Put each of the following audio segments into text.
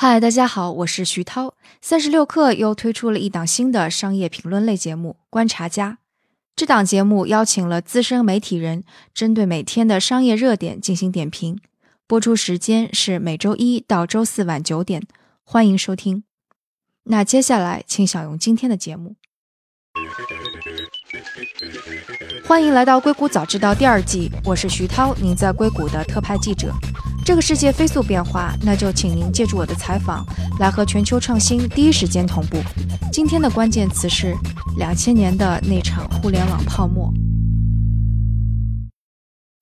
嗨，大家好，我是徐涛。三十六氪又推出了一档新的商业评论类节目《观察家》。这档节目邀请了资深媒体人，针对每天的商业热点进行点评。播出时间是每周一到周四晚九点，欢迎收听。那接下来，请享用今天的节目。欢迎来到《硅谷早知道》第二季，我是徐涛，您在硅谷的特派记者。这个世界飞速变化，那就请您借助我的采访，来和全球创新第一时间同步。今天的关键词是两千年的那场互联网泡沫。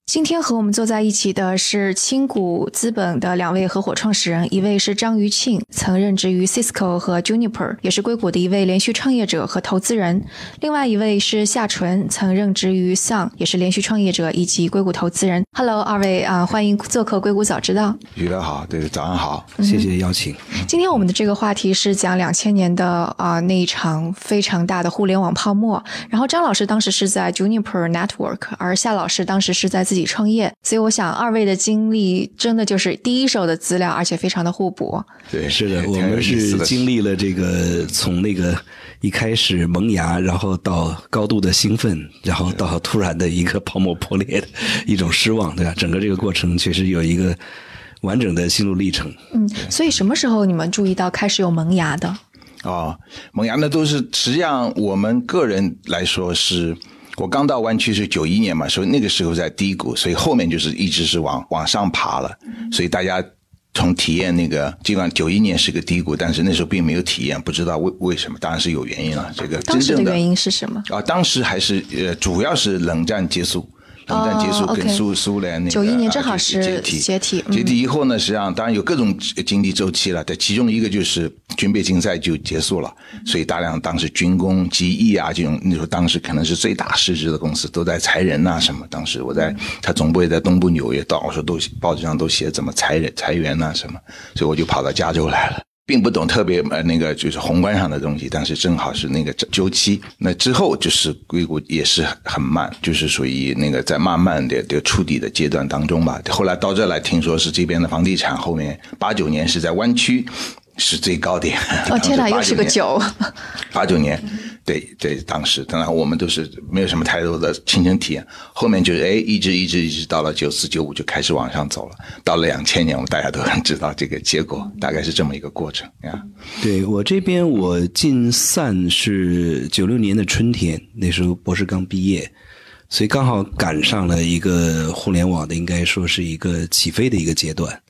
今天和我们坐在一起的是青谷资本的两位合伙创始人，一位是张余庆，曾任职于 Cisco 和 Juniper，也是硅谷的一位连续创业者和投资人；另外一位是夏纯，曾任职于 Sun，也是连续创业者以及硅谷投资人。Hello，二位啊，欢迎做客硅谷早知道。余乐好，对，早上好，谢谢邀请。今天我们的这个话题是讲两千年的啊那一场非常大的互联网泡沫。然后张老师当时是在 Juniper Network，而夏老师当时是在自己。创业，所以我想二位的经历真的就是第一手的资料，而且非常的互补。对，是的，我们是经历了这个从那个一开始萌芽，然后到高度的兴奋，然后到突然的一个泡沫破裂的一种失望，对吧？整个这个过程确实有一个完整的心路历程。嗯，所以什么时候你们注意到开始有萌芽的？哦，萌芽那都是实际上我们个人来说是。我刚到湾区是九一年嘛，所以那个时候在低谷，所以后面就是一直是往往上爬了。所以大家从体验那个，尽管九一年是个低谷，但是那时候并没有体验，不知道为为什么，当然是有原因了。这个当时的原因是什么？啊，当时还是呃，主要是冷战结束。冷战结束，跟苏苏联那个九一年正好是解体，解体解体以后呢，实际上当然有各种经济周期了，但其中一个就是军备竞赛就结束了，所以大量当时军工、机翼啊这种，那时候当时可能是最大市值的公司都在裁人呐什么。当时我在他总部也在东部纽约，到处都报纸上都写怎么裁人、裁员呐什么，所以我就跑到加州来了。并不懂特别呃那个就是宏观上的东西，但是正好是那个周期。那之后就是硅谷也是很慢，就是属于那个在慢慢的的触底的阶段当中吧。后来到这来，听说是这边的房地产后面八九年是在湾区是最高点。哦 天哪，又是个九。八九年。对对，当时当然我们都是没有什么太多的亲身体验，后面就是哎，一直一直一直到了九四九五就开始往上走了，到了两千年，我们大家都很知道这个结果，大概是这么一个过程呀。对我这边，我进散是九六年的春天，那时候博士刚毕业，所以刚好赶上了一个互联网的，应该说是一个起飞的一个阶段。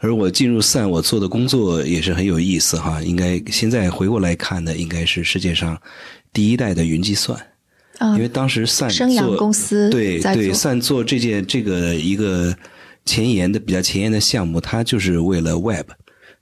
而我进入散，我做的工作也是很有意思哈。应该现在回过来看呢，应该是世界上。第一代的云计算，因为当时散做公司对对散做这件这个一个前沿的比较前沿的项目，它就是为了 Web，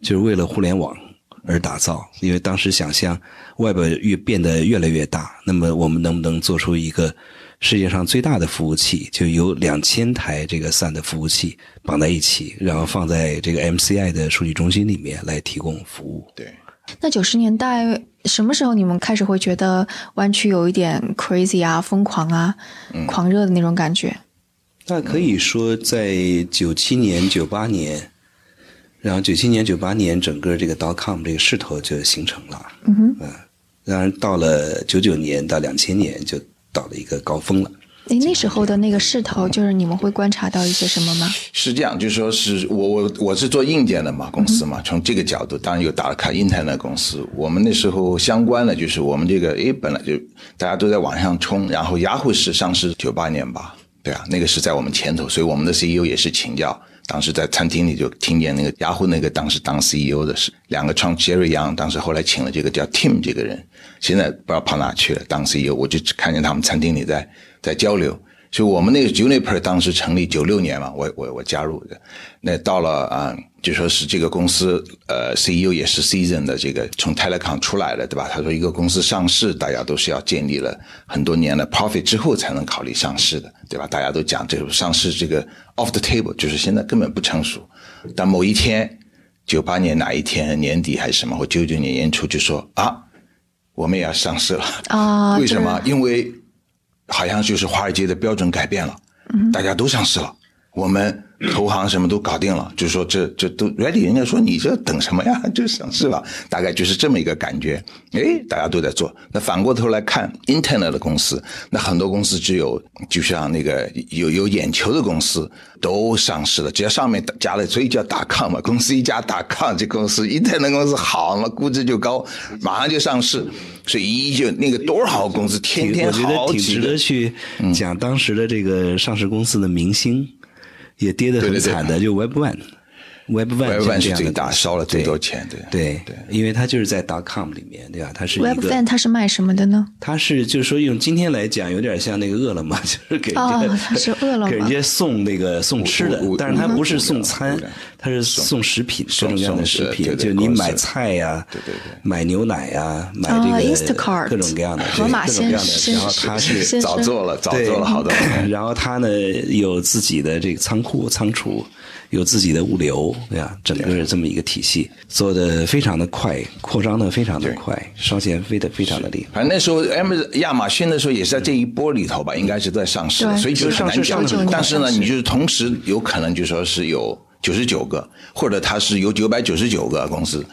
就是为了互联网而打造。因为当时想象 Web 越变得越来越大，那么我们能不能做出一个世界上最大的服务器，就有两千台这个散的服务器绑在一起，然后放在这个 MCI 的数据中心里面来提供服务。对。那九十年代什么时候你们开始会觉得湾区有一点 crazy 啊、疯狂啊、狂热的那种感觉？那可以说在九七年、九八年，然后九七年、九八年整个这个 dot com 这个势头就形成了。嗯哼，嗯，当然到了九九年到两千年就到了一个高峰了。哎，那时候的那个势头，就是你们会观察到一些什么吗？是这样，就是说是我我我是做硬件的嘛，公司嘛，从这个角度，当然有打开 Internet 公司。我们那时候相关的就是我们这个，哎，本来就大家都在往上冲，然后雅虎是上市九八年吧，对啊，那个是在我们前头，所以我们的 CEO 也是请教。当时在餐厅里就听见那个雅虎那个当时当 CEO 的是两个创 Jerry Yang，当时后来请了这个叫 Tim 这个人，现在不知道跑哪去了当 CEO，我就看见他们餐厅里在在交流。所以我们那个 Juniper 当时成立九六年嘛，我我我加入的，那到了啊，就说是这个公司呃 CEO 也是 Season 的这个从 Telecom 出来的对吧？他说一个公司上市，大家都是要建立了很多年的 profit 之后才能考虑上市的，对吧？大家都讲这个上市这个 off the table，就是现在根本不成熟。但某一天，九八年哪一天年底还是什么，或九九年年初就说啊，我们也要上市了啊？为什么？因为好像就是华尔街的标准改变了，大家都上市了，我们投行什么都搞定了，就是说这这都 ready，人家说你这等什么呀？就上市了，大概就是这么一个感觉。哎，大家都在做。那反过头来看，internet 的公司，那很多公司只有就像那个有有眼球的公司都上市了，只要上面加了，所以叫打 com 嘛。公司一加打 com，这公司 internet 公司好嘛，估值就高，马上就上市。所以一就那个多少公司天天好挺值得去讲当时的这个上市公司的明星。也跌得很惨的，就 Web One，Web One 是最大，烧了最多钱，对对对，因为它就是在 dot com 里面，对吧？它是 Web One，它是卖什么的呢？它是就是说用今天来讲，有点像那个饿了么，就是给哦，它是饿了么，给人家送那个送吃的，但是它不是送餐，它是送食品，各种各样的食品，就你买菜呀，对对对，买牛奶呀，买这个各种各样的，盒马鲜，然后它是早做了，早做了好多，然后它呢有自己的这个仓库仓储。有自己的物流，对吧？整个这么一个体系做的非常的快，扩张的非常的快，烧钱飞的非常的厉害。反正那时候，M 亚马逊的时候也是在这一波里头吧，应该是在上市，所以就是很难讲。但是呢，你就是同时有可能就说是有九十九个，或者它是有九百九十九个公司。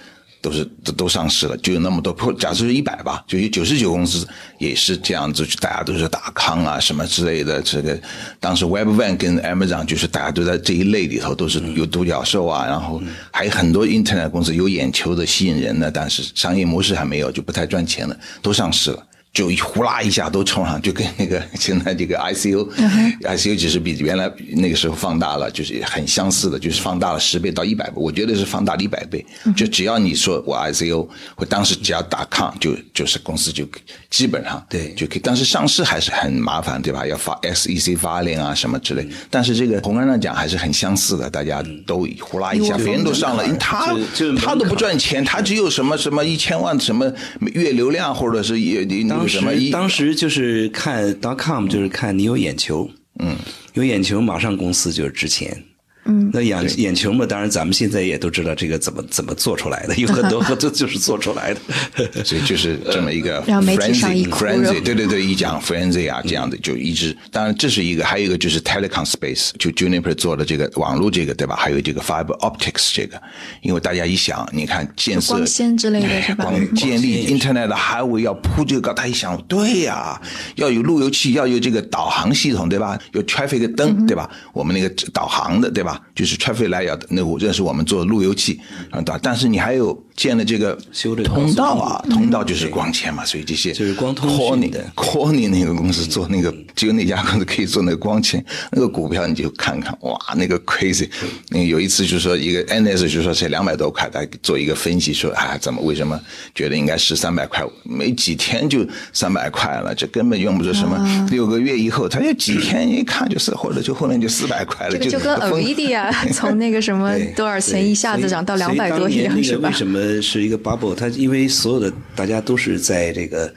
都是都都上市了，就有那么多破。假设是一百吧，就有九十九公司也是这样子，大家都是大康啊什么之类的。这个当时 Webvan 跟 Amazon 就是大家都在这一类里头，都是有独角兽啊，然后还有很多 Internet 公司有眼球的、吸引人的，但是商业模式还没有，就不太赚钱了，都上市了。就呼啦一下都冲上，就跟那个 现在这个 ICU，ICU 只是比原来那个时候放大了，就是很相似的，就是放大了十倍到一百倍，我觉得是放大了一百倍。就只要你说我 ICU，我当时只要打抗，就就是公司就基本上对就可以。但是上市还是很麻烦，对吧？要发 SEC 发令啊什么之类。但是这个宏观上讲还是很相似的，大家都呼啦一下，别人都上了，因为他他都不赚钱，他只有什么什么一千万什么月流量或者是也你。当时当时就是看 dot com，就是看你有眼球，嗯，有眼球马上公司就是值钱。嗯，那眼眼球嘛，当然咱们现在也都知道这个怎么怎么做出来的，有很多 这就是做出来的，所以就是这么一个 frenzy，frenzy，对对对，一讲 frenzy 啊这样的就一直，当然这是一个，还有一个就是 telecom space，就 Juniper 做的这个网络这个对吧？还有这个 fiber optics 这个，因为大家一想，你看建设光纤之类的是吧？建立 internet 的 highway 要铺这个，他一想，对呀，要有路由器，要有这个导航系统对吧？有 traffic 灯对吧？我们那个导航的对吧？就是 traffic layer 的那我认识我们做路由器啊，但是你还有建了这个通道啊，通道就是光纤嘛，所以这些就是光通讯的。Corning 那个公司做那个，只有那家公司可以做那个光纤，那个股票你就看看，哇，那个 crazy。那有一次就说一个 NS 就说才两百多块，他做一个分析说啊，怎么为什么觉得应该是三百块？没几天就三百块了，这根本用不着什么六个月以后，他就几天一看就是，或者就后面就四百块了，就跟 Nvidia。从那个什么 多少钱一下子涨到两百多一样是吧？为什么呃是一个 bubble？它因为所有的大家都是在这个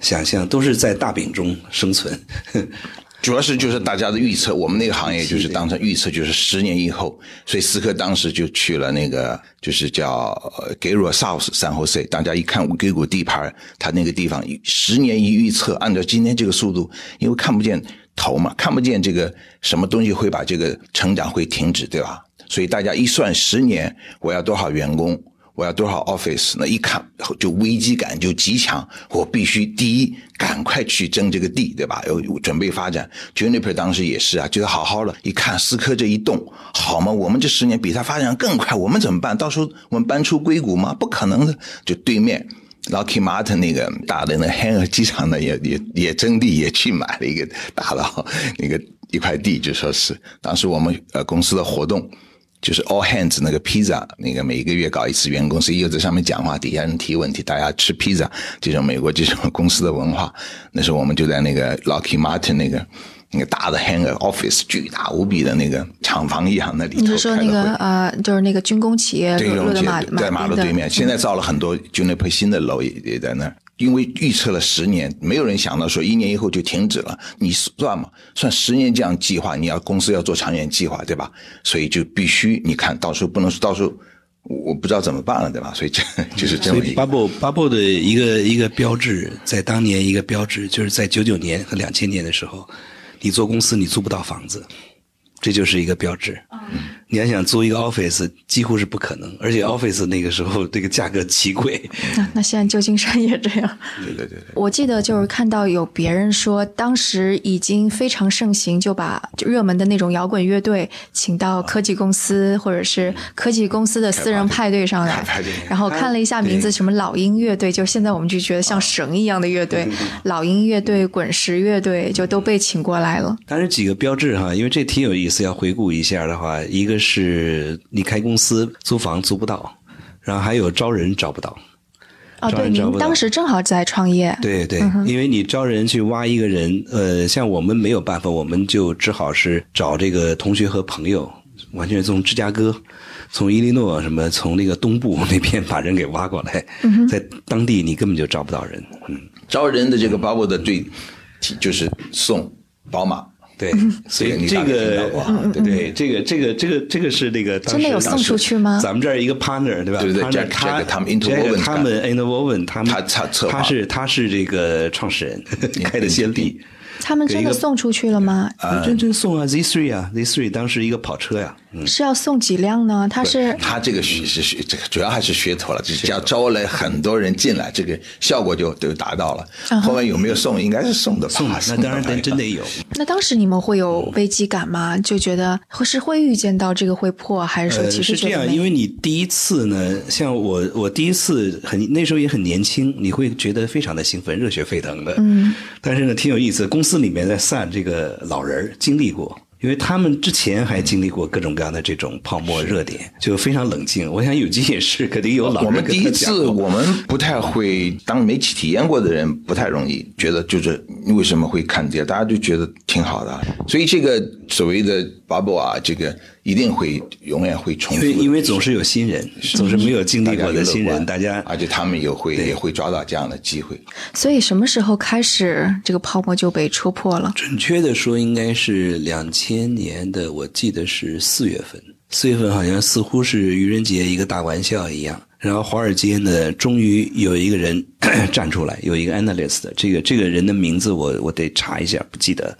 想象，都是在大饼中生存。主要是就是大家的预测，我们那个行业就是当成预测，就是十年以后，所以思科当时就去了那个就是叫 g a r o South 三后 C，大家一看硅谷地盘，它那个地方十年一预测，按照今天这个速度，因为看不见。头嘛，看不见这个什么东西会把这个成长会停止，对吧？所以大家一算十年，我要多少员工，我要多少 office，那一看就危机感就极强。我必须第一赶快去争这个地，对吧？有准备发展。Juniper 当时也是啊，觉得好好的，一看思科这一动，好嘛，我们这十年比他发展更快，我们怎么办？到时候我们搬出硅谷吗？不可能的，就对面。Lucky Martin 那个大的那汉尔机场呢，也也也征地也去买了一个大的那个一块地，就说是当时我们呃公司的活动，就是 All Hands 那个披萨，那个每一个月搞一次，员工 CEO 在上面讲话，底下人提问题，大家吃披萨，这种美国这种公司的文化。那时候我们就在那个 Lucky Martin 那个。那个大的 hangar office 巨大无比的那个厂房一样那里头，你是说那个呃，就是那个军工企业路的马在马路对面，现在造了很多就那批新的楼也也在那儿。因为预测了十年，没有人想到说一年以后就停止了。你算嘛，算十年这样计划，你要公司要做长远计划，对吧？所以就必须你看到时候不能说到时候我不知道怎么办了，对吧？所以这 就是这么一个。bubble bubble 的一个一个标志，在当年一个标志，就是在九九年和两千年的时候。你做公司，你租不到房子，这就是一个标志。你还想租一个 office，几乎是不可能，而且 office 那个时候这个价格奇贵。那那现在旧金山也这样。对对对对。我记得就是看到有别人说，当时已经非常盛行，就把热门的那种摇滚乐队请到科技公司或者是科技公司的私人派对上来。然后看了一下名字，什么老鹰乐队，就现在我们就觉得像神一样的乐队，老鹰乐队、滚石乐队就都被请过来了。当然几个标志哈，因为这挺有意思，要回顾一下的话，一个是你开公司租房租不到，然后还有招人招不到。哦，对，您当时正好在创业。对对，因为你招人去挖一个人，呃，像我们没有办法，我们就只好是找这个同学和朋友，完全从芝加哥、从伊利诺什么，从那个东部那边把人给挖过来，在当地你根本就招不到人。嗯，招人的这个 bubble 的最就是送宝马。对，所以这个，对这个这个这个这个是那个真的有送出去吗？咱们这儿一个 partner 对吧？对对，他他们 interwoven，他们 interwoven，他们他他他是他是这个创始人 开的先例。他们真的送出去了吗？真真送啊，Z three 啊，Z three 当时一个跑车呀。是要送几辆呢？他是他这个是是这个主要还是噱头了，就是要招来很多人进来，这个效果就就达到了。后面有没有送？应该是送的吧？送那当然真真得有。那当时你们会有危机感吗？就觉得是会预见到这个会破，还是说其实是这样？因为你第一次呢，像我我第一次很那时候也很年轻，你会觉得非常的兴奋，热血沸腾的。嗯。但是呢，挺有意思，公司里面在散这个老人经历过。因为他们之前还经历过各种各样的这种泡沫热点，就非常冷静。我想有机也是，肯定有老我们第一次，我们不太会当媒体体验过的人，不太容易觉得就是为什么会看跌，大家就觉得挺好的。所以这个所谓的 bubble 啊，这个。一定会永远会重复，因为因为总是有新人，总是没有经历过的新人，大家而且他们也会也会抓到这样的机会。所以什么时候开始这个泡沫就被戳破了？准确的说，应该是两千年的，我记得是四月份。四月份好像似乎是愚人节一个大玩笑一样，然后华尔街呢，终于有一个人 站出来，有一个 analyst，这个这个人的名字我我得查一下，不记得。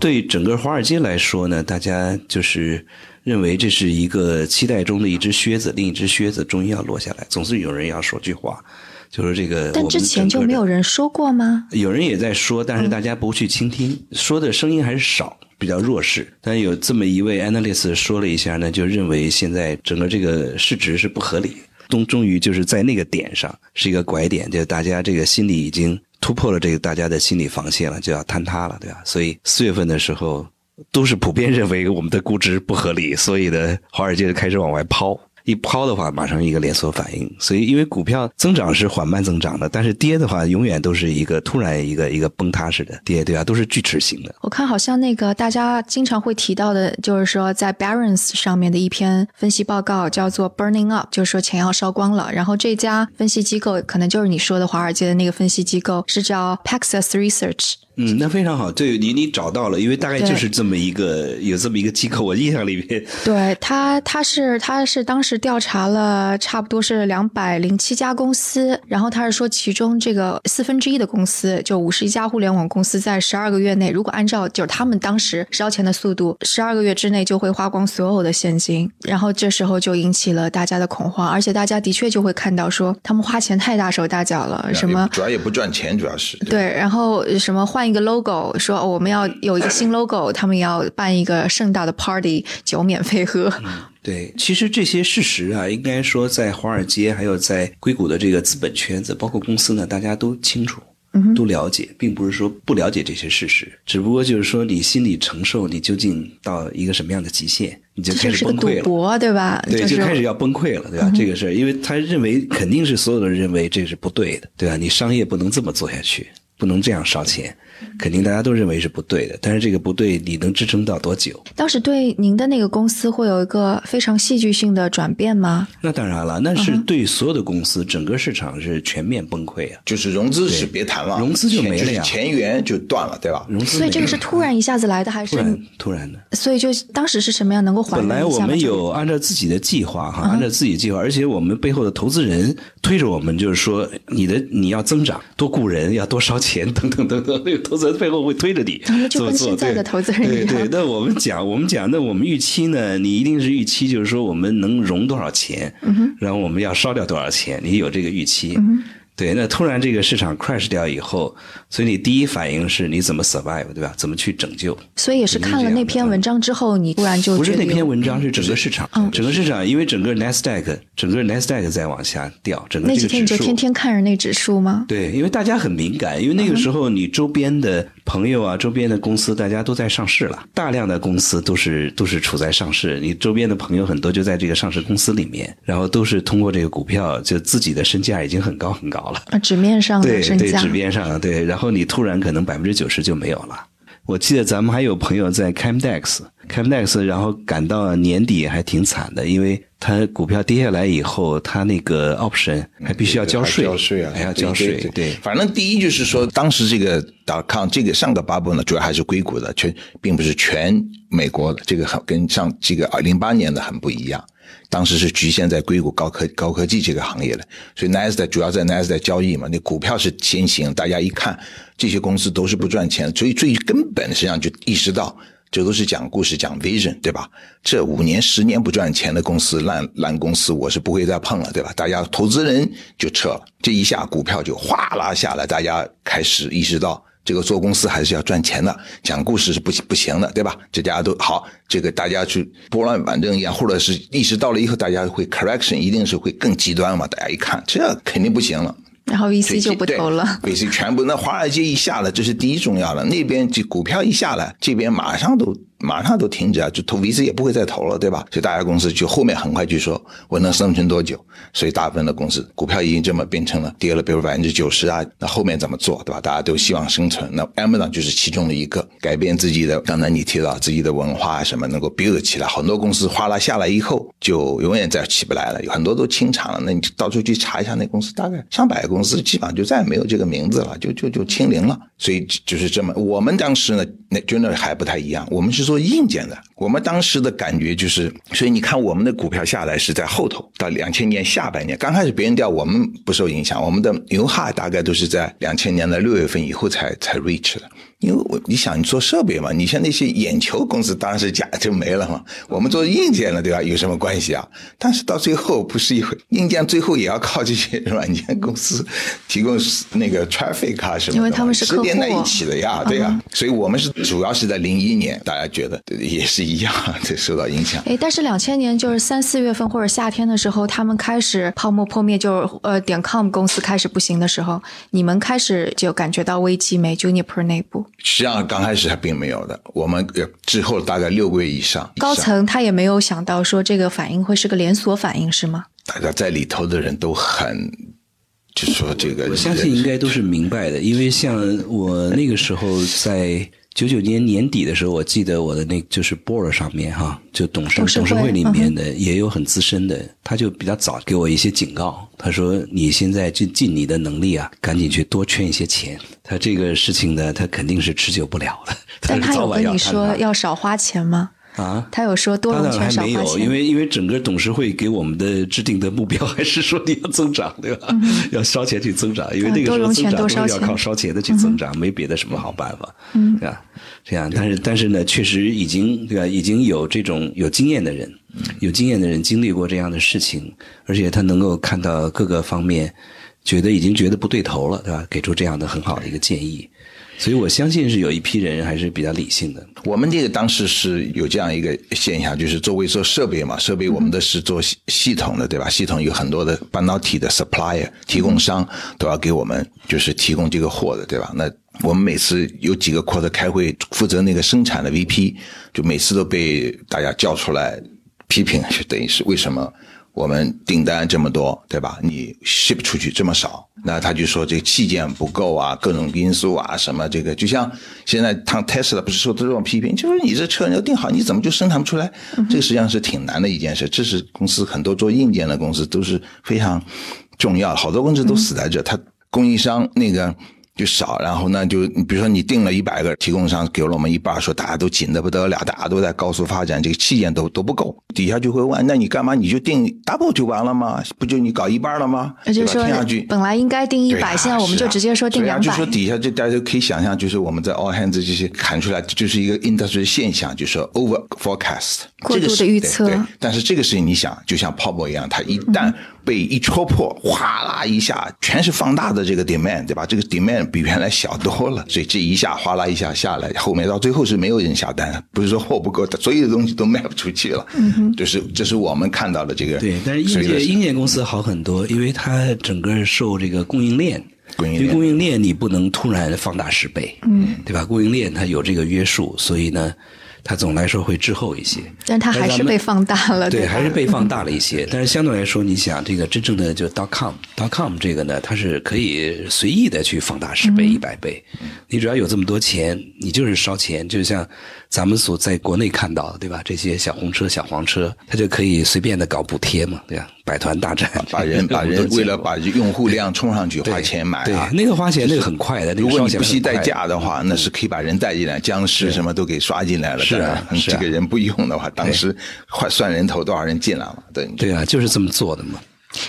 对整个华尔街来说呢，大家就是。认为这是一个期待中的一只靴子，另一只靴子终于要落下来。总是有人要说句话，就是这个。但之前就没有人说过吗？有人也在说，但是大家不去倾听，说的声音还是少，比较弱势。但有这么一位 analyst 说了一下呢，就认为现在整个这个市值是不合理。终终于就是在那个点上是一个拐点，就大家这个心理已经突破了这个大家的心理防线了，就要坍塌了，对吧？所以四月份的时候。都是普遍认为我们的估值不合理，所以呢，华尔街就开始往外抛。一抛的话，马上一个连锁反应。所以，因为股票增长是缓慢增长的，但是跌的话，永远都是一个突然一个一个崩塌式的跌，对吧？都是锯齿型的。我看好像那个大家经常会提到的，就是说在 Barron's 上面的一篇分析报告叫做 Burning Up，就是说钱要烧光了。然后这家分析机构可能就是你说的华尔街的那个分析机构，是叫 Paxos Research。嗯，那非常好，对你你找到了，因为大概就是这么一个有这么一个机构，我印象里面。对他，他是他是当时调查了差不多是两百零七家公司，然后他是说其中这个四分之一的公司，就五十一家互联网公司在十二个月内，如果按照就是他们当时烧钱的速度，十二个月之内就会花光所有的现金，然后这时候就引起了大家的恐慌，而且大家的确就会看到说他们花钱太大手大脚了，什么主要也不赚钱，主要是对，然后什么换。一个 logo 说我们要有一个新 logo，他们要办一个盛大的 party，酒免费喝。对，其实这些事实啊，应该说在华尔街还有在硅谷的这个资本圈子，包括公司呢，大家都清楚，都了解，并不是说不了解这些事实，只不过就是说你心理承受，你究竟到一个什么样的极限，你就开始崩溃了，对吧？对，就开始要崩溃了，对吧？这个事儿，因为他认为肯定是所有的人认为这是不对的，对吧？你商业不能这么做下去，不能这样烧钱。肯定大家都认为是不对的，但是这个不对，你能支撑到多久？当时对您的那个公司会有一个非常戏剧性的转变吗？那当然了，那是对所有的公司，整个市场是全面崩溃啊！就是融资是别谈了，融资就没了呀，钱源就断了，对吧？融资，所以这个是突然一下子来的，还是突然突然的？所以就当时是什么样能够缓本来我们有按照自己的计划哈，按照自己的计划，而且我们背后的投资人推着我们，就是说你的你要增长，多雇人，要多烧钱，等等等等，那个投资人背后会推着你 做做。在的投资人。对对，那我们讲，我们讲，那我们预期呢？你一定是预期，就是说我们能融多少钱，然后我们要烧掉多少钱，你有这个预期。对，那突然这个市场 crash 掉以后，所以你第一反应是你怎么 survive，对吧？怎么去拯救？所以也是看了那篇文章之后，你突然就不是那篇文章，是整个市场，嗯整个市场，因为整个 NASDAQ，整个 NASDAQ 在往下掉，整个那几天你就天天看着那指数吗？对，因为大家很敏感，因为那个时候你周边的朋友啊、周边的公司，大家都在上市了，大量的公司都是都是处在上市，你周边的朋友很多就在这个上市公司里面，然后都是通过这个股票，就自己的身价已经很高很高了。啊，纸面上对对，的身价纸，面上的对，然后你突然可能百分之九十就没有了。我记得咱们还有朋友在 Camdex，Camdex，然后赶到年底还挺惨的，因为他股票跌下来以后，他那个 option 还必须要交税，还交税啊，还要交税，对对。反正第一就是说，当时这个 dot com 这个上个 bubble 呢，主要还是硅谷的，全并不是全美国的，这个很跟上这个零八年的很不一样。当时是局限在硅谷高科高科技这个行业的，所以 NASDAQ 主要在 NASDAQ 交易嘛，那股票是先行，大家一看这些公司都是不赚钱，所以最根本实际上就意识到。这都是讲故事、讲 vision，对吧？这五年、十年不赚钱的公司、烂烂公司，我是不会再碰了，对吧？大家投资人就撤了，这一下股票就哗啦下来，大家开始意识到这个做公司还是要赚钱的，讲故事是不不行的，对吧？这大家都好，这个大家去拨乱反正一样，或者是意识到了以后，大家会 correction，一定是会更极端嘛？大家一看，这肯定不行了。然后 VC 就不投了。，VC 全部那华尔街一下来，这是第一重要的。那边这股票一下来，这边马上都马上都停止啊，就投 VC 也不会再投了，对吧？所以大家公司就后面很快就说我能生存多久？所以大部分的公司股票已经这么变成了跌了，比如百分之九十啊，那后面怎么做，对吧？大家都希望生存。那 Amazon 就是其中的一个，改变自己的，刚才你提到自己的文化什么能够 build 起来，很多公司哗啦下来以后就永远再起不来了，有很多都清场了。那你到处去查一下，那公司大概上百个公司，基本上就再也没有这个名字了，就就就清零了。所以就是这么，我们当时呢，那 j o u r n a l 还不太一样，我们是做硬件的。我们当时的感觉就是，所以你看我们的股票下来是在后头，到两千年下半年，刚开始别人掉，我们不受影响，我们的牛哈大概都是在两千年的六月份以后才才 reach 的。因为我你想你做设备嘛，你像那些眼球公司当然是假就没了嘛。我们做硬件了，对吧？有什么关系啊？但是到最后不是一回，硬件最后也要靠这些软件公司提供那个 traffic 啊什么的，因为他们是连在一起的呀，对呀。所以我们是主要是在零一年，大家觉得也是一样，这受到影响。哎，但是两千年就是三四月份或者夏天的时候，他们开始泡沫破灭，就是呃点 com 公司开始不行的时候，你们开始就感觉到危机没？Juniper 内部实际上刚开始还并没有的，我们呃之后大概六个月以上，高层他也没有想到说这个反应会是个连锁反应，是吗？大家在里头的人都很，就说这个，我相信应该都是明白的，因为像我那个时候在九九年年底的时候，我记得我的那就是 board 上面哈，就董事董事会里嗯面的也有很资深的，他就比较早给我一些警告，他说你现在就尽你的能力啊，赶紧去多圈一些钱。他这个事情呢，他肯定是持久不了的，但他是早晚有跟你要说要少花钱吗？啊。他有说多融券还没有，少花钱，因为因为整个董事会给我们的制定的目标还是说你要增长，对吧？要烧钱去增长，因为那个时候增长都是要靠烧钱的去增长，没别的什么好办法，嗯，对吧？这样，但是但是呢，确实已经对吧？已经有这种有经验的人，有经验的人经历过这样的事情，而且他能够看到各个方面，觉得已经觉得不对头了，对吧？给出这样的很好的一个建议。所以我相信是有一批人还是比较理性的，我们这个当时是有这样一个现象，就是作为做设备嘛，设备我们的是做系系统的，对吧？系统有很多的半导体的 supplier 提供商都要给我们就是提供这个货的，对吧？那我们每次有几个 quarter 开会，负责那个生产的 VP 就每次都被大家叫出来批评，就等于是为什么？我们订单这么多，对吧？你 ship 出去这么少，那他就说这个器件不够啊，各种因素啊，什么这个，就像现在他 Tesla 不是受到这种批评，就是你这车你要定好，你怎么就生产不出来？这个实际上是挺难的一件事。这是公司很多做硬件的公司都是非常重要的，好多公司都死在这。他供应商那个就少，然后呢，就比如说你定了一百个，提供商给了我们一半，说大家都紧的不得了，大家都在高速发展，这个器件都都不够，底下就会问，那你干嘛？你就定 double 就完了吗？不就你搞一半了吗？就说本来应该定一百，现在我们就直接说定两百。就说底下就大家可以想象，就是我们在 all hands 这些砍出来，就是一个 industry 现象，就是 over forecast 过度的预测。但是这个事情你想，就像泡沫一样，它一旦被一戳破，哗啦一下，全是放大的这个 demand，对吧？这个 demand 比原来小多了，所以这一下哗啦一下下来，后面到最后是没有人下单，不是说货不够，所有的东西都卖不出去了。嗯哼，就是这是我们看到的这个。对，但是硬件硬件公司好很多，因为它整个受这个供应链，因为供应链你不能突然放大十倍，嗯，对吧？供应链它有这个约束，所以呢。它总来说会滞后一些，但它还是被放大了，对，还是被放大了一些。但是相对来说，你想这个真正的就 dot com dot com 这个呢，它是可以随意的去放大十倍、一百倍。你只要有这么多钱，你就是烧钱，就像咱们所在国内看到的，对吧？这些小红车、小黄车，它就可以随便的搞补贴嘛，对吧？百团大战，把人把人 为了把用户量冲上去花钱买啊，那个花钱那个很快的。如果你不惜代价的话，那是可以把人带进来，僵尸什么都给刷进来了。是啊，这个人不用的话，当时换算人头多少人进来了？对对啊，就是这么做的嘛。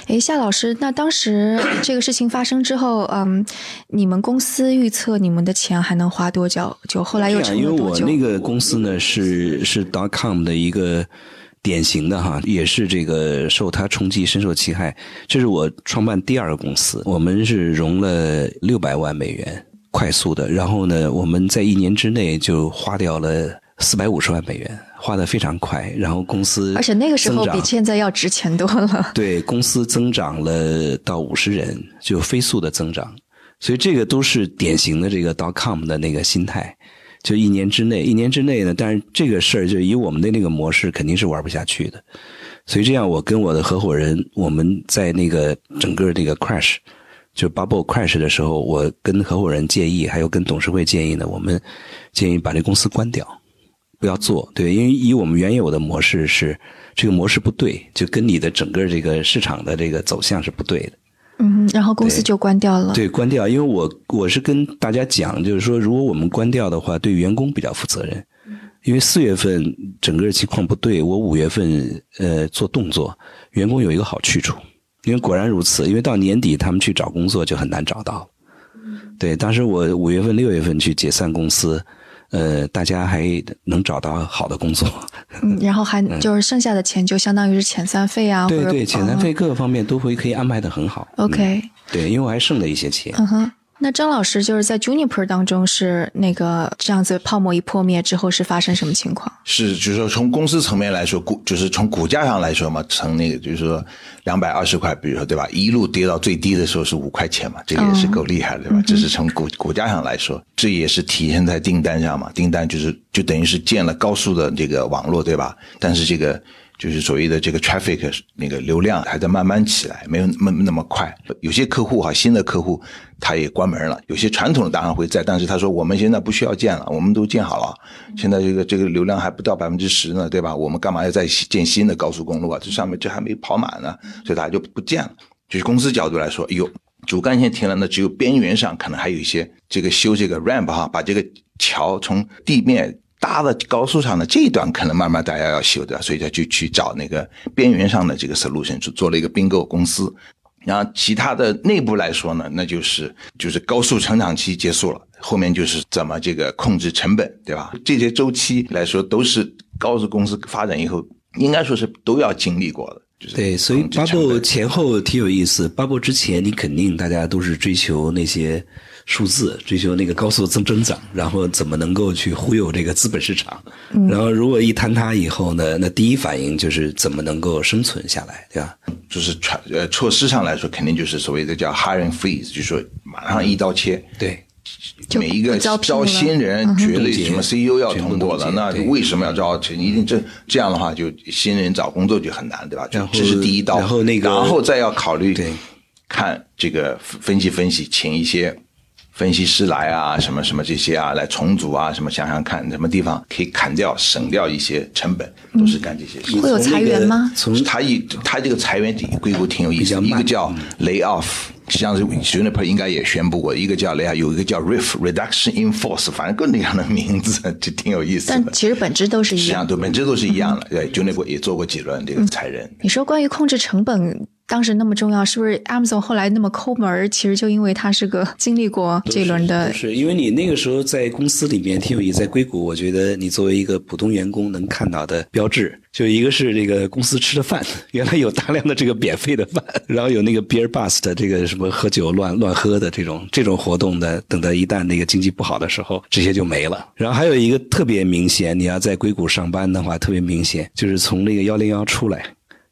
哎，夏老师，那当时 这个事情发生之后，嗯，你们公司预测你们的钱还能花多久？就后来又成了因为我那个公司呢，是是 dot com 的一个。典型的哈，也是这个受它冲击深受其害。这是我创办第二个公司，我们是融了六百万美元，快速的。然后呢，我们在一年之内就花掉了四百五十万美元，花的非常快。然后公司而且那个时候比现在要值钱多了。对，公司增长了到五十人，就飞速的增长。所以这个都是典型的这个 dot com 的那个心态。就一年之内，一年之内呢，但是这个事儿就以我们的那个模式肯定是玩不下去的，所以这样我跟我的合伙人，我们在那个整个那个 crash，就 bubble crash 的时候，我跟合伙人建议，还有跟董事会建议呢，我们建议把这公司关掉，不要做，对，因为以我们原有的模式是这个模式不对，就跟你的整个这个市场的这个走向是不对的。嗯，然后公司就关掉了。对，关掉，因为我我是跟大家讲，就是说，如果我们关掉的话，对员工比较负责任。因为四月份整个情况不对，我五月份呃做动作，员工有一个好去处。因为果然如此，因为到年底他们去找工作就很难找到。对，当时我五月份、六月份去解散公司。呃，大家还能找到好的工作，嗯，然后还就是剩下的钱就相当于是遣散费啊，对对，遣散费各个方面都会可以安排的很好。OK，对，因为我还剩了一些钱。嗯哼。那张老师就是在 Juniper 当中是那个这样子泡沫一破灭之后是发生什么情况？是就是说从公司层面来说，股就是从股价上来说嘛，从那个就是说两百二十块，比如说对吧，一路跌到最低的时候是五块钱嘛，这个也是够厉害的对吧？这是从股股价上来说，这也是体现在订单上嘛，订单就是就等于是建了高速的这个网络对吧？但是这个。就是所谓的这个 traffic 那个流量还在慢慢起来，没有那么那么快。有些客户哈，新的客户他也关门了。有些传统的当然会在，但是他说我们现在不需要建了，我们都建好了。现在这个这个流量还不到百分之十呢，对吧？我们干嘛要再建新的高速公路啊？这上面这还没跑满呢，所以大家就不建了。就是公司角度来说，哎呦，主干线停了，那只有边缘上可能还有一些这个修这个 ramp 哈，把这个桥从地面。搭的高速上的这一段可能慢慢大家要修的，所以他就去找那个边缘上的这个 solution，做做了一个并购公司。然后其他的内部来说呢，那就是就是高速成长期结束了，后面就是怎么这个控制成本，对吧？这些周期来说都是高速公司发展以后应该说是都要经历过的。对，所以 bubble 前后挺有意思。bubble 之前你肯定大家都是追求那些。数字追求那个高速增增长，然后怎么能够去忽悠这个资本市场？然后如果一坍塌以后呢？那第一反应就是怎么能够生存下来，对吧？就是措呃措施上来说，肯定就是所谓的叫 hiring freeze，就是说马上一刀切。对，每一个招新人觉得什么 CEO 要通过了，那为什么要招？一定这这样的话，就新人找工作就很难，对吧？这是第一刀，然后那个，然后再要考虑看这个分析分析，请一些。分析师来啊，什么什么这些啊，来重组啊，什么想想看，什么地方可以砍掉、省掉一些成本，都是干这些事。会有裁员吗？从他一他这个裁员硅谷挺有意思，一个叫 lay off，实际上是 Juniper 应该也宣布过，一个叫雷亚，有一个叫 RIF Reduction in Force，反正各种各样的名字，就挺有意思的。但其实本质都是一样，实际上对本质都是一样的。对，Juniper 也做过几轮这个裁人。你说关于控制成本。当时那么重要，是不是 Amazon 后来那么抠门？其实就因为它是个经历过这轮的。是因为你那个时候在公司里面挺有意思，在硅谷，我觉得你作为一个普通员工能看到的标志，就一个是这个公司吃的饭，原来有大量的这个免费的饭，然后有那个 beer bus 的这个什么喝酒乱乱喝的这种这种活动的，等到一旦那个经济不好的时候，这些就没了。然后还有一个特别明显，你要在硅谷上班的话，特别明显，就是从那个幺零幺出来。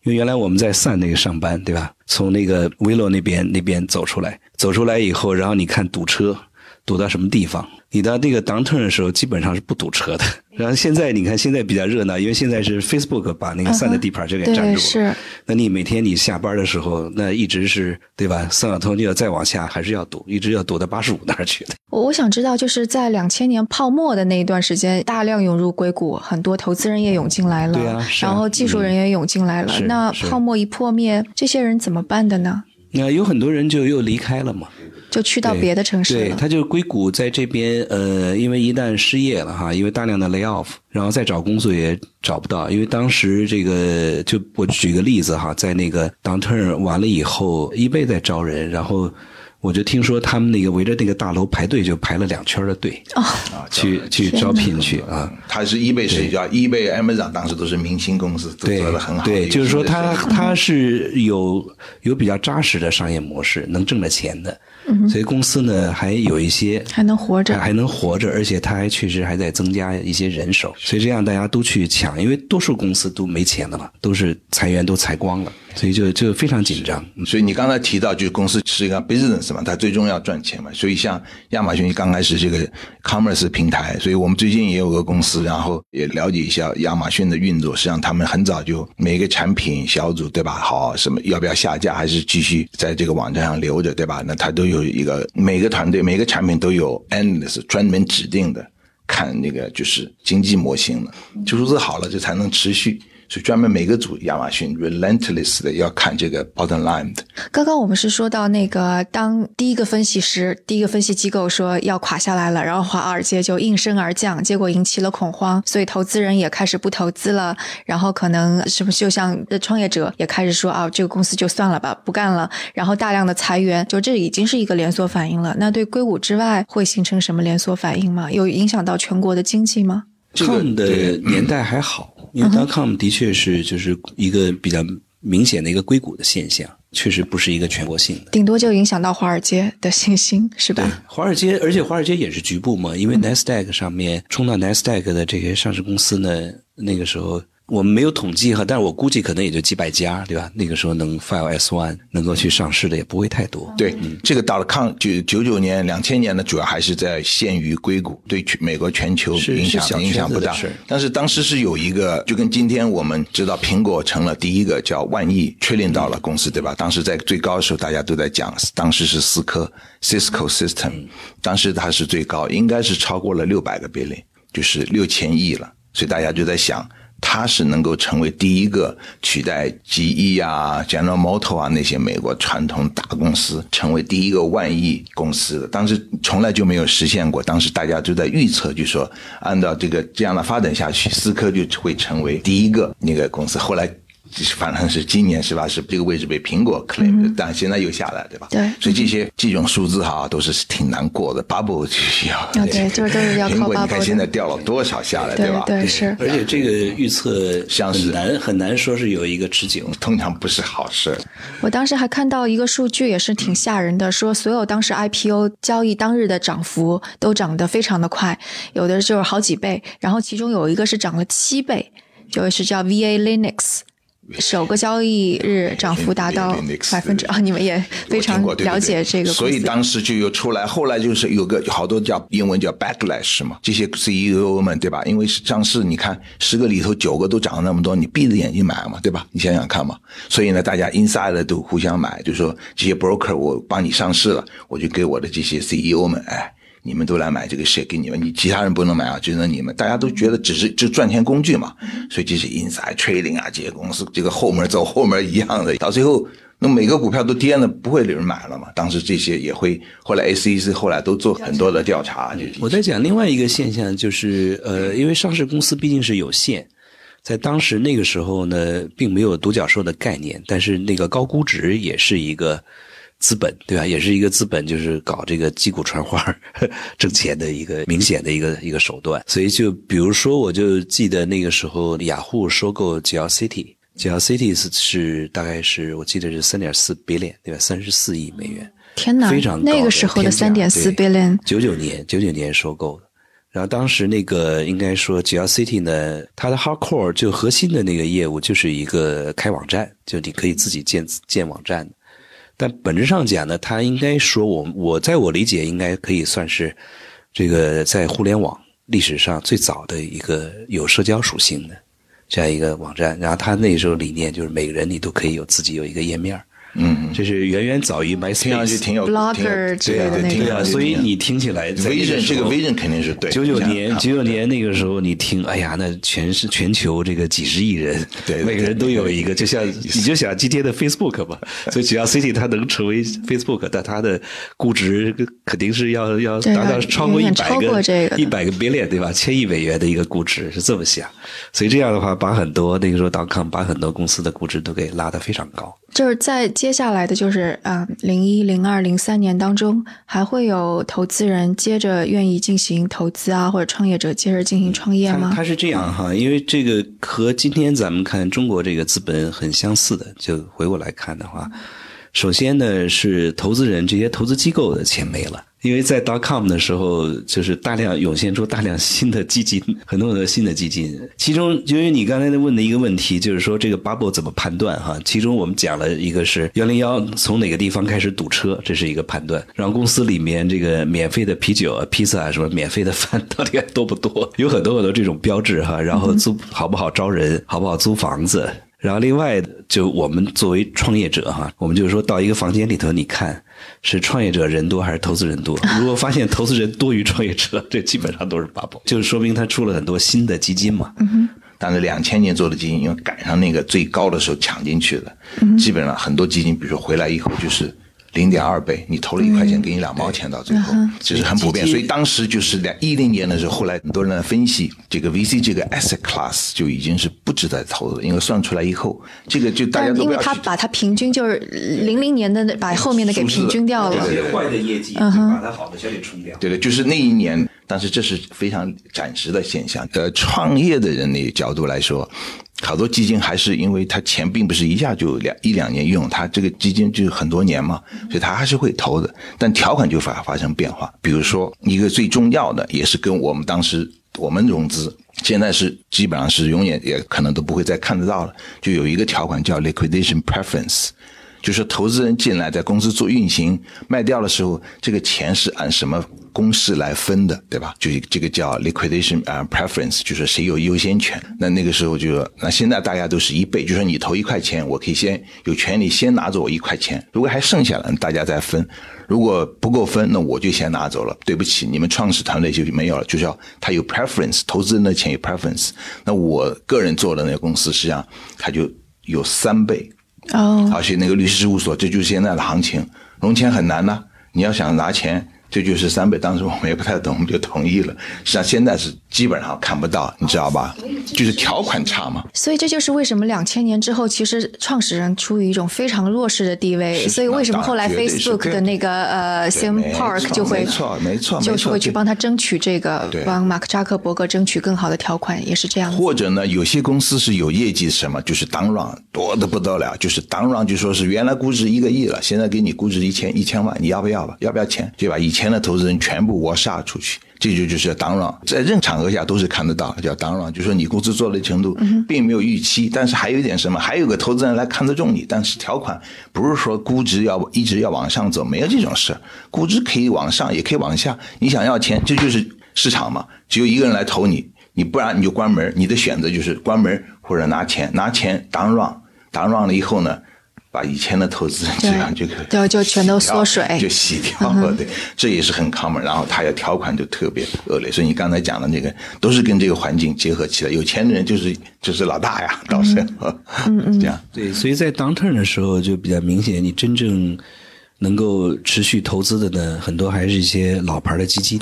因为原来我们在散那个上班，对吧？从那个威洛那边那边走出来，走出来以后，然后你看堵车，堵到什么地方？你到那个 downturn 的时候，基本上是不堵车的。然后现在你看，现在比较热闹，因为现在是 Facebook 把那个散的地盘就给占住了。是。那你每天你下班的时候，那一直是对吧？三小通就要再往下，还是要堵，一直要堵到八十五那儿去的。我我想知道，就是在两千年泡沫的那一段时间，大量涌入硅谷，很多投资人也涌进来了，对啊，然后技术人员涌进来了。那泡沫一破灭，这些人怎么办的呢？那有很多人就又离开了嘛。就去到别的城市了。对，他就硅谷在这边，呃，因为一旦失业了哈，因为大量的 lay off，然后再找工作也找不到。因为当时这个，就我举个例子哈，在那个 downturn 完了以后，eBay 在招人，然后我就听说他们那个围着那个大楼排队，就排了两圈的队啊，去去招聘去啊。他是 eBay 是叫 eBay Amazon，当时都是明星公司，都做的很好。对，就是说他他是有有比较扎实的商业模式，能挣着钱的。所以公司呢还有一些还能活着，还能活着，而且他还确实还在增加一些人手，所以这样大家都去抢，因为多数公司都没钱了嘛，都是裁员都裁光了。所以就就非常紧张。所以你刚才提到，就是公司是一个 business 嘛，它最终要赚钱嘛。所以像亚马逊刚开始这个 commerce 平台，所以我们最近也有个公司，然后也了解一下亚马逊的运作。实际上他们很早就每个产品小组对吧？好，什么要不要下架，还是继续在这个网站上留着对吧？那它都有一个每个团队每个产品都有 endless 专门指定的看那个就是经济模型的，就说是好了，这才能持续。所以专门每个组亚马逊 relentless 的要看这个 bottom line 的。刚刚我们是说到那个，当第一个分析师、第一个分析机构说要垮下来了，然后华尔街就应声而降，结果引起了恐慌，所以投资人也开始不投资了，然后可能是不是就像创业者也开始说啊，这个公司就算了吧，不干了，然后大量的裁员，就这已经是一个连锁反应了。那对硅谷之外会形成什么连锁反应吗？有影响到全国的经济吗？这个的年代还好。因为 dotcom 的确是就是一个比较明显的一个硅谷的现象，确实不是一个全国性的，顶多就影响到华尔街的信心，是吧？华尔街，而且华尔街也是局部嘛，因为 Nasdaq 上面冲到 Nasdaq 的这些上市公司呢，那个时候。我们没有统计哈，但是我估计可能也就几百家，对吧？那个时候能 file S one 能够去上市的也不会太多。对，这个到了抗九九九年、两千年呢，主要还是在限于硅谷，对全美国全球影响影响不大。但是当时是有一个，就跟今天我们知道苹果成了第一个叫万亿确定到了公司，对吧？当时在最高的时候，大家都在讲，当时是思科 Cisco System，当时它是最高，应该是超过了六百个 billion，就是六千亿了，所以大家就在想。它是能够成为第一个取代 GE 啊、General Motors 啊那些美国传统大公司，成为第一个万亿公司的。当时从来就没有实现过。当时大家都在预测，就说按照这个这样的发展下去，思科就会成为第一个那个公司。后来。反正是今年是吧？是这个位置被苹果 claim，但现在又下来，对吧？对。所以这些这种数字哈，都是挺难过的。bubble 需要。对，就是都是要靠 bubble。苹果你看现在掉了多少下来，对吧？对，是。而且这个预测像是很难很难说是有一个持久，通常不是好事。我当时还看到一个数据，也是挺吓人的，说所有当时 IPO 交易当日的涨幅都涨得非常的快，有的就是好几倍，然后其中有一个是涨了七倍，就是叫 VA Linux。首个交易日涨幅达到百分之啊！你们也非常了解这个，所以当时就有出来。后来就是有个好多叫英文叫 backlash 嘛，这些 CEO 们对吧？因为上市你看十个里头九个都涨了那么多，你闭着眼睛买嘛，对吧？你想想看嘛。所以呢，大家 inside 都互相买，就说这些 broker 我帮你上市了，我就给我的这些 CEO 们哎。你们都来买这个 share 给你们，你其他人不能买啊，只能你们。大家都觉得只是就赚钱工具嘛，所以这些 inside trading 啊，这些公司这个后门走后门一样的，到最后。那每个股票都跌了，不会有人买了嘛？当时这些也会，后来 SEC 后来都做很多的调查。就我在讲另外一个现象，就是呃，因为上市公司毕竟是有限，在当时那个时候呢，并没有独角兽的概念，但是那个高估值也是一个资本，对吧？也是一个资本，就是搞这个击鼓传花 挣钱的一个明显的一个一个手段。所以就比如说，我就记得那个时候雅虎收购 GLCity。Gel Cities 是大概是我记得是三点四 billion 对吧？三十四亿美元，天哪，非常那个时候的三点四 billion，九九年九九年收购的。然后当时那个应该说 Gel City 呢，它的 hardcore 就核心的那个业务就是一个开网站，就你可以自己建建网站。但本质上讲呢，它应该说我我在我理解应该可以算是这个在互联网历史上最早的一个有社交属性的。这样一个网站，然后它那时候理念就是每个人你都可以有自己有一个页面嗯，就是远远早于 MySpace，听上去挺有 Blogger 对对对，啊，所以你听起来 Vision 这个 Vision 肯定是对。九九年，九九年那个时候你听，哎呀，那全是全球这个几十亿人，对，每个人都有一个，就像你就想今天的 Facebook 吧，所以只要 City 它能成为 Facebook，但它的估值肯定是要要达到超过一百个一百个 billion 对吧？千亿美元的一个估值是这么想，所以这样的话，把很多那个时候 dotcom 把很多公司的估值都给拉得非常高。就是在接下来的就是啊，零一、零二、零三年当中，还会有投资人接着愿意进行投资啊，或者创业者接着进行创业吗？他是这样哈，因为这个和今天咱们看中国这个资本很相似的，就回过来看的话，首先呢是投资人这些投资机构的钱没了。因为在 dot com 的时候，就是大量涌现出大量新的基金，很多很多新的基金。其中，因为你刚才问的一个问题，就是说这个 bubble 怎么判断哈？其中我们讲了一个是幺零幺从哪个地方开始堵车，这是一个判断。然后公司里面这个免费的啤酒、披萨什么免费的饭到底还多不多？有很多很多这种标志哈。然后租好不好招人，好不好租房子？然后另外就我们作为创业者哈，我们就是说到一个房间里头，你看。是创业者人多还是投资人多？如果发现投资人多于创业者，这基本上都是 bubble，就是说明他出了很多新的基金嘛。嗯但是两千年做的基金，因为赶上那个最高的时候抢进去的，基本上很多基金，比如说回来以后就是。零点二倍，你投了一块钱，给你两毛钱，到最后这是很普遍。所以当时就是两一零年的时候，后来很多人分析这个 VC 这个 asset class 就已经是不值得投的，因为算出来以后，这个就大家都因为他把它平均就是零零年的把后面的给平均掉了，坏的业绩把它好的先给冲掉。对的，就是那一年，但是这是非常暂时的现象。呃，创业的人的角度来说。好多基金还是因为它钱并不是一下就两一两年用，它这个基金就很多年嘛，所以它还是会投的。但条款就发发生变化，比如说一个最重要的，也是跟我们当时我们融资，现在是基本上是永远也可能都不会再看得到了，就有一个条款叫 liquidation preference。就是投资人进来在公司做运行，卖掉的时候，这个钱是按什么公式来分的，对吧？就这个叫 liquidation 啊 preference，就是谁有优先权。那那个时候就，那现在大家都是一倍，就说你投一块钱，我可以先有权利先拿走我一块钱，如果还剩下了，大家再分。如果不够分，那我就先拿走了。对不起，你们创始团队就没有了，就是要他有 preference，投资人的钱有 preference。那我个人做的那个公司，实际上它就有三倍。哦，而且那个律师事务所，这就是现在的行情，融钱很难呢。你要想拿钱。这就是三倍，当时我们也不太懂，我们就同意了。实际上现在是基本上看不到，你知道吧？就是条款差嘛。所以这就是为什么两千年之后，其实创始人处于一种非常弱势的地位。所以为什么后来 Facebook 的那个呃 Sam Park 就会没错没错，就是会去帮他争取这个，帮马克扎克伯格争取更好的条款，也是这样。或者呢，有些公司是有业绩什么，就是当让多的不得了，就是当让就说是原来估值一个亿了，现在给你估值一千一千万，你要不要吧？要不要钱？就把以前。前的投资人全部挖杀出去，这就就是当让，在任场合下都是看得到，叫当让，就说你公司做的程度并没有预期，但是还有一点什么，还有个投资人来看得中你，但是条款不是说估值要一直要往上走，没有这种事，估值可以往上，也可以往下，你想要钱，这就是市场嘛，只有一个人来投你，你不然你就关门，你的选择就是关门或者拿钱，拿钱当让，当让了以后呢？把以前的投资这样这个就就全都缩水，就洗掉了。对，这也是很 common。然后他要条款就特别恶劣，所以你刚才讲的那个都是跟这个环境结合起来。有钱的人就是就是老大呀，倒是，嗯嗯，这样。对，所以在 downturn 的时候就比较明显，你真正能够持续投资的呢，很多还是一些老牌的基金，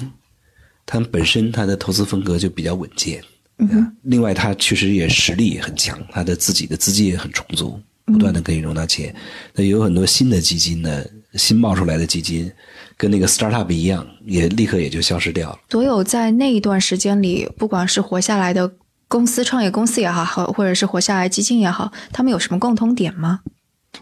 他们本身它的投资风格就比较稳健。嗯，另外他确实也实力也很强，他的自己的资金也很充足。不断的可以融到钱，那有很多新的基金呢，新冒出来的基金，跟那个 startup 一样，也立刻也就消失掉了。所有在那一段时间里，不管是活下来的公司、创业公司也好，或或者是活下来基金也好，他们有什么共同点吗？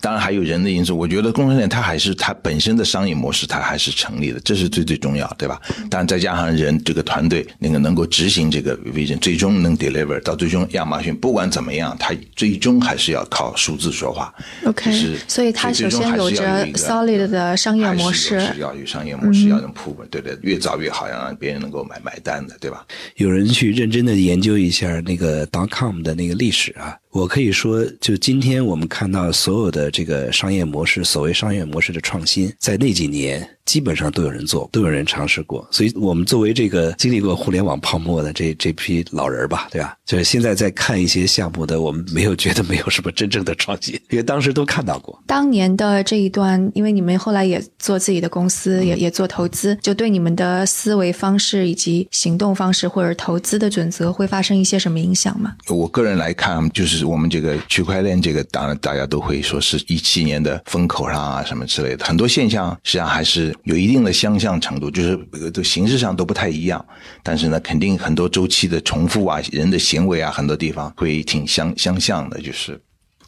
当然还有人的因素，我觉得供应链它还是它本身的商业模式，它还是成立的，这是最最重要，对吧？当然再加上人这个团队那个能够执行这个 vision，最终能 deliver 到最终亚马逊不管怎么样，它最终还是要靠数字说话。OK，所以它首先有着 solid 的商业模式，是要有商业模式，要能铺稳，对对，越早越好，要让别人能够买买单的，对吧？有人去认真的研究一下那个 dot com 的那个历史啊。我可以说，就今天我们看到所有的这个商业模式，所谓商业模式的创新，在那几年。基本上都有人做，都有人尝试过，所以我们作为这个经历过互联网泡沫的这这批老人吧，对吧？就是现在在看一些项目的，我们没有觉得没有什么真正的创新，因为当时都看到过。当年的这一段，因为你们后来也做自己的公司，也也做投资，就对你们的思维方式以及行动方式或者投资的准则会发生一些什么影响吗？我个人来看，就是我们这个区块链这个，当然大家都会说是一七年的风口上啊什么之类的，很多现象实际上还是。有一定的相像程度，就是都形式上都不太一样，但是呢，肯定很多周期的重复啊，人的行为啊，很多地方会挺相相像的，就是。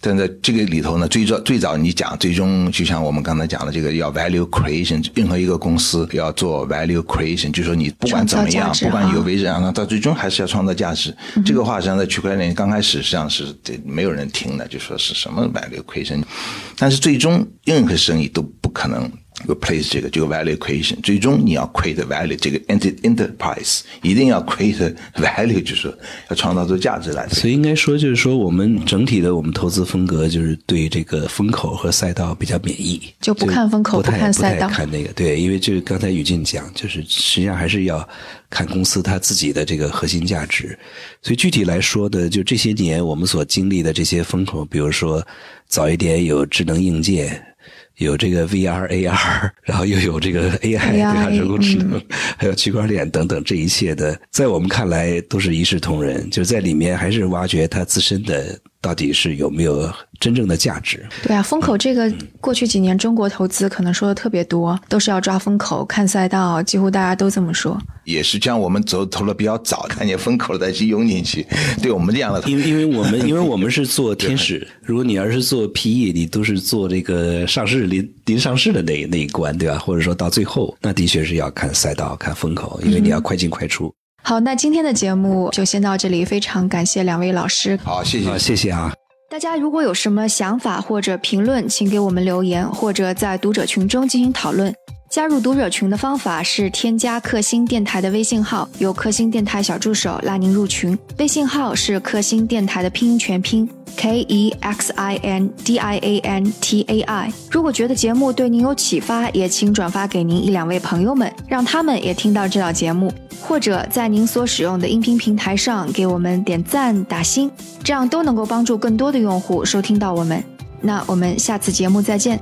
但在这个里头呢，最早最早你讲，最终就像我们刚才讲的，这个要 value creation，任何一个公司要做 value creation，就说你不管怎么样，不管有为人啊，到最终还是要创造价值。这个话实际上在区块链刚开始实际上是这没有人听的，就说是什么 value creation，但是最终任何生意都不可能。Replace 这个这个 value creation，最终你要 create value，这个 enterprise 一定要 create value，就是说要创造出价值来。所以应该说，就是说我们整体的我们投资风格就是对这个风口和赛道比较免疫，就不看风口，不看赛道，看那个对，因为就刚才宇静讲，就是实际上还是要看公司它自己的这个核心价值。所以具体来说的，就这些年我们所经历的这些风口，比如说早一点有智能硬件。有这个 VR、AR，然后又有这个 AI，对吧？人工智能，还有区块链等等，这一切的，在我们看来都是一视同仁，就是在里面还是挖掘它自身的。到底是有没有真正的价值？对啊，风口这个过去几年中国投资可能说的特别多，都是要抓风口、看赛道，几乎大家都这么说。也是这样，我们走投的比较早，看见风口再去涌进去。对我们这样的，因为因为我们 因为我们是做天使，如果你要是做 PE，你都是做这个上市临临上市的那那一关，对吧？或者说到最后，那的确是要看赛道、看风口，因为你要快进快出。好，那今天的节目就先到这里，非常感谢两位老师。好，谢谢，谢谢啊！大家如果有什么想法或者评论，请给我们留言，或者在读者群中进行讨论。加入读者群的方法是添加克星电台的微信号，由克星电台小助手拉您入群。微信号是克星电台的拼音全拼 K E X I N D I A N T A I。如果觉得节目对您有启发，也请转发给您一两位朋友们，让他们也听到这档节目。或者在您所使用的音频平台上给我们点赞打星，这样都能够帮助更多的用户收听到我们。那我们下次节目再见。